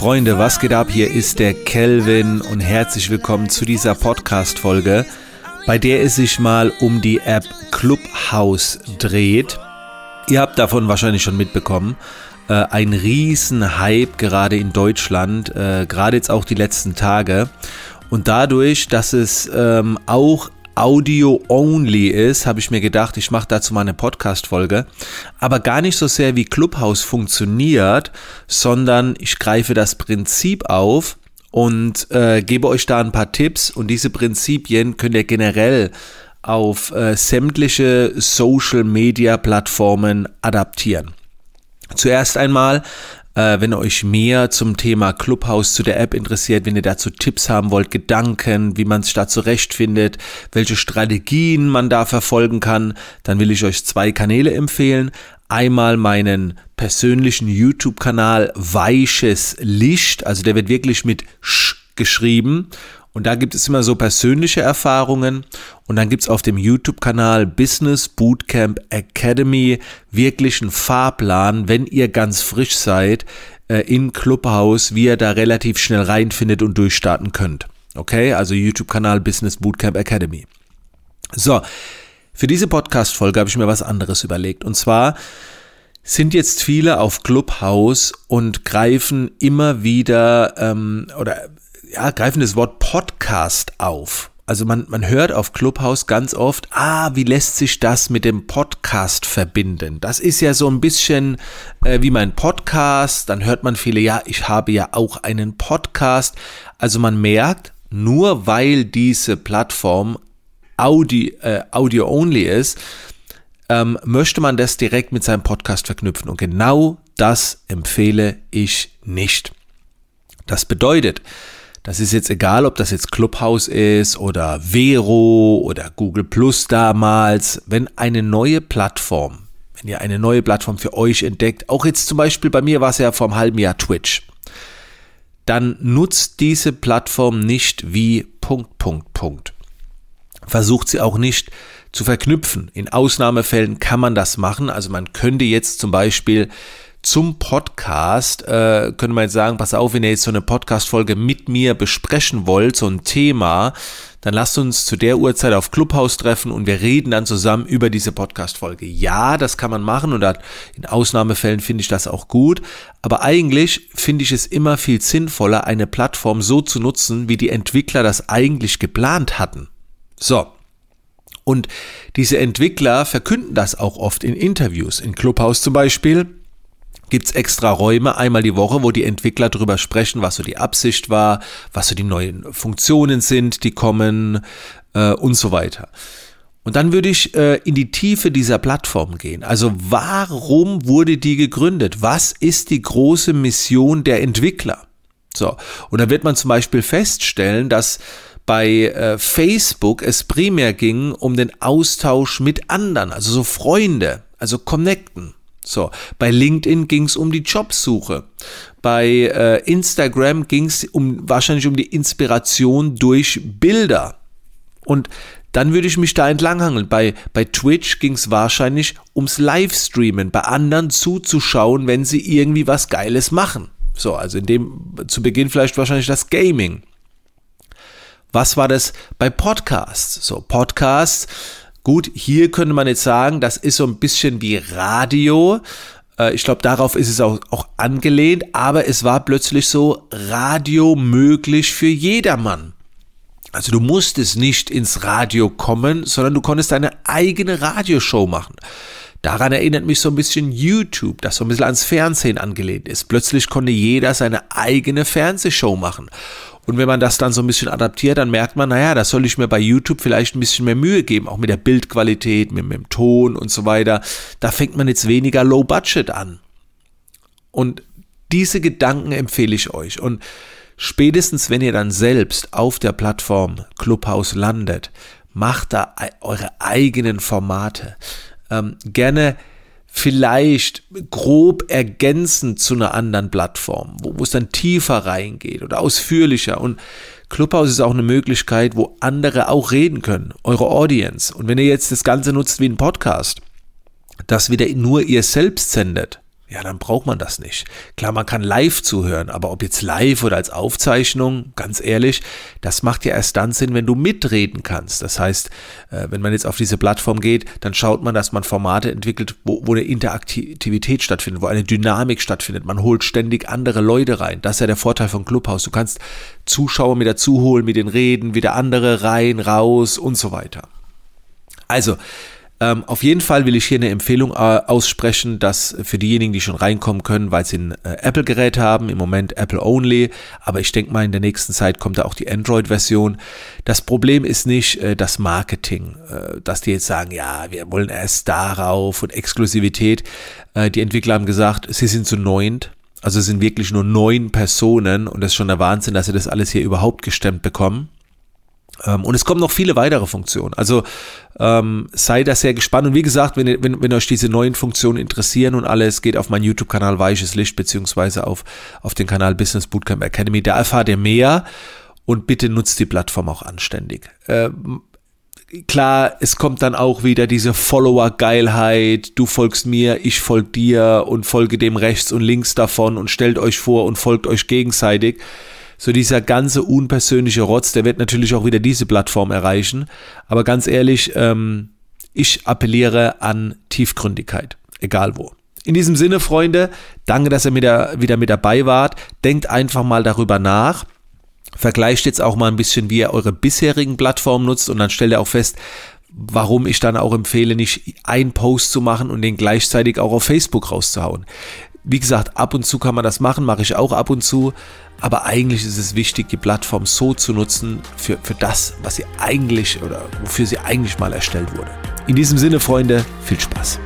Freunde, was geht ab? Hier ist der Kelvin und herzlich willkommen zu dieser Podcast-Folge, bei der es sich mal um die App Clubhouse dreht. Ihr habt davon wahrscheinlich schon mitbekommen. Äh, ein riesen Hype gerade in Deutschland, äh, gerade jetzt auch die letzten Tage. Und dadurch, dass es ähm, auch Audio-only ist, habe ich mir gedacht, ich mache dazu mal eine Podcast-Folge. Aber gar nicht so sehr wie Clubhouse funktioniert, sondern ich greife das Prinzip auf und äh, gebe euch da ein paar Tipps. Und diese Prinzipien könnt ihr generell auf äh, sämtliche Social-Media-Plattformen adaptieren. Zuerst einmal äh, wenn euch mehr zum Thema Clubhouse zu der App interessiert, wenn ihr dazu Tipps haben wollt, Gedanken, wie man sich da zurechtfindet, welche Strategien man da verfolgen kann, dann will ich euch zwei Kanäle empfehlen. Einmal meinen persönlichen YouTube-Kanal Weiches Licht, also der wird wirklich mit Sch geschrieben und da gibt es immer so persönliche Erfahrungen. Und dann gibt es auf dem YouTube-Kanal Business Bootcamp Academy wirklich einen Fahrplan, wenn ihr ganz frisch seid, äh, in Clubhouse, wie ihr da relativ schnell reinfindet und durchstarten könnt. Okay, also YouTube-Kanal Business Bootcamp Academy. So, für diese Podcast-Folge habe ich mir was anderes überlegt. Und zwar sind jetzt viele auf Clubhouse und greifen immer wieder ähm, oder ja, greifen das Wort Podcast auf. Also man, man hört auf Clubhouse ganz oft, ah, wie lässt sich das mit dem Podcast verbinden? Das ist ja so ein bisschen äh, wie mein Podcast. Dann hört man viele, ja, ich habe ja auch einen Podcast. Also man merkt, nur weil diese Plattform Audi, äh, Audio-only ist, ähm, möchte man das direkt mit seinem Podcast verknüpfen. Und genau das empfehle ich nicht. Das bedeutet, das ist jetzt egal, ob das jetzt Clubhouse ist oder Vero oder Google Plus damals. Wenn eine neue Plattform, wenn ihr eine neue Plattform für euch entdeckt, auch jetzt zum Beispiel bei mir war es ja vor einem halben Jahr Twitch, dann nutzt diese Plattform nicht wie Punkt, Punkt, Punkt. Versucht sie auch nicht zu verknüpfen. In Ausnahmefällen kann man das machen. Also man könnte jetzt zum Beispiel zum Podcast, äh, könnte man jetzt sagen, pass auf, wenn ihr jetzt so eine Podcast-Folge mit mir besprechen wollt, so ein Thema, dann lasst uns zu der Uhrzeit auf Clubhouse treffen und wir reden dann zusammen über diese Podcast-Folge. Ja, das kann man machen und in Ausnahmefällen finde ich das auch gut, aber eigentlich finde ich es immer viel sinnvoller, eine Plattform so zu nutzen, wie die Entwickler das eigentlich geplant hatten. So. Und diese Entwickler verkünden das auch oft in Interviews, in Clubhouse zum Beispiel gibt es extra Räume einmal die Woche, wo die Entwickler darüber sprechen, was so die Absicht war, was so die neuen Funktionen sind, die kommen äh, und so weiter. Und dann würde ich äh, in die Tiefe dieser Plattform gehen. Also warum wurde die gegründet? Was ist die große Mission der Entwickler? So, und da wird man zum Beispiel feststellen, dass bei äh, Facebook es primär ging um den Austausch mit anderen, also so Freunde, also connecten. So, bei LinkedIn ging es um die Jobsuche. Bei äh, Instagram ging es um, wahrscheinlich um die Inspiration durch Bilder. Und dann würde ich mich da entlanghangeln. Bei, bei Twitch ging es wahrscheinlich ums Livestreamen, bei anderen zuzuschauen, wenn sie irgendwie was Geiles machen. So, also in dem zu Beginn vielleicht wahrscheinlich das Gaming. Was war das bei Podcasts? So, Podcasts Gut, hier könnte man jetzt sagen, das ist so ein bisschen wie Radio. Äh, ich glaube, darauf ist es auch, auch angelehnt, aber es war plötzlich so Radio möglich für jedermann. Also du musstest nicht ins Radio kommen, sondern du konntest deine eigene Radioshow machen. Daran erinnert mich so ein bisschen YouTube, das so ein bisschen ans Fernsehen angelehnt ist. Plötzlich konnte jeder seine eigene Fernsehshow machen. Und wenn man das dann so ein bisschen adaptiert, dann merkt man, naja, da soll ich mir bei YouTube vielleicht ein bisschen mehr Mühe geben, auch mit der Bildqualität, mit, mit dem Ton und so weiter. Da fängt man jetzt weniger Low Budget an. Und diese Gedanken empfehle ich euch. Und spätestens, wenn ihr dann selbst auf der Plattform Clubhouse landet, macht da eure eigenen Formate. Ähm, gerne vielleicht grob ergänzend zu einer anderen Plattform, wo, es dann tiefer reingeht oder ausführlicher. Und Clubhouse ist auch eine Möglichkeit, wo andere auch reden können, eure Audience. Und wenn ihr jetzt das Ganze nutzt wie ein Podcast, das wieder nur ihr selbst sendet, ja, dann braucht man das nicht. Klar, man kann live zuhören, aber ob jetzt live oder als Aufzeichnung, ganz ehrlich, das macht ja erst dann Sinn, wenn du mitreden kannst. Das heißt, äh, wenn man jetzt auf diese Plattform geht, dann schaut man, dass man Formate entwickelt, wo, wo eine Interaktivität stattfindet, wo eine Dynamik stattfindet. Man holt ständig andere Leute rein. Das ist ja der Vorteil von Clubhouse. Du kannst Zuschauer mit dazu mit den Reden, wieder andere rein, raus und so weiter. Also, ähm, auf jeden Fall will ich hier eine Empfehlung äh, aussprechen, dass für diejenigen, die schon reinkommen können, weil sie ein äh, Apple-Gerät haben, im Moment Apple Only, aber ich denke mal, in der nächsten Zeit kommt da auch die Android-Version. Das Problem ist nicht äh, das Marketing, äh, dass die jetzt sagen, ja, wir wollen erst darauf und Exklusivität. Äh, die Entwickler haben gesagt, sie sind zu neunt. Also es sind wirklich nur neun Personen und das ist schon der Wahnsinn, dass sie das alles hier überhaupt gestemmt bekommen. Ähm, und es kommen noch viele weitere Funktionen. Also ähm, sei da sehr gespannt. Und wie gesagt, wenn, wenn, wenn euch diese neuen Funktionen interessieren und alles, geht auf meinen YouTube-Kanal Weiches Licht, beziehungsweise auf, auf den Kanal Business Bootcamp Academy. Da erfahrt ihr mehr und bitte nutzt die Plattform auch anständig. Ähm, klar, es kommt dann auch wieder diese Follower-Geilheit. Du folgst mir, ich folge dir und folge dem rechts und links davon und stellt euch vor und folgt euch gegenseitig so dieser ganze unpersönliche Rotz, der wird natürlich auch wieder diese Plattform erreichen. Aber ganz ehrlich, ähm, ich appelliere an Tiefgründigkeit, egal wo. In diesem Sinne, Freunde, danke, dass ihr wieder, wieder mit dabei wart. Denkt einfach mal darüber nach. Vergleicht jetzt auch mal ein bisschen, wie ihr eure bisherigen Plattformen nutzt und dann stellt ihr auch fest, warum ich dann auch empfehle, nicht einen Post zu machen und den gleichzeitig auch auf Facebook rauszuhauen. Wie gesagt, ab und zu kann man das machen, mache ich auch ab und zu. Aber eigentlich ist es wichtig, die Plattform so zu nutzen für, für das, was sie eigentlich oder wofür sie eigentlich mal erstellt wurde. In diesem Sinne, Freunde, viel Spaß.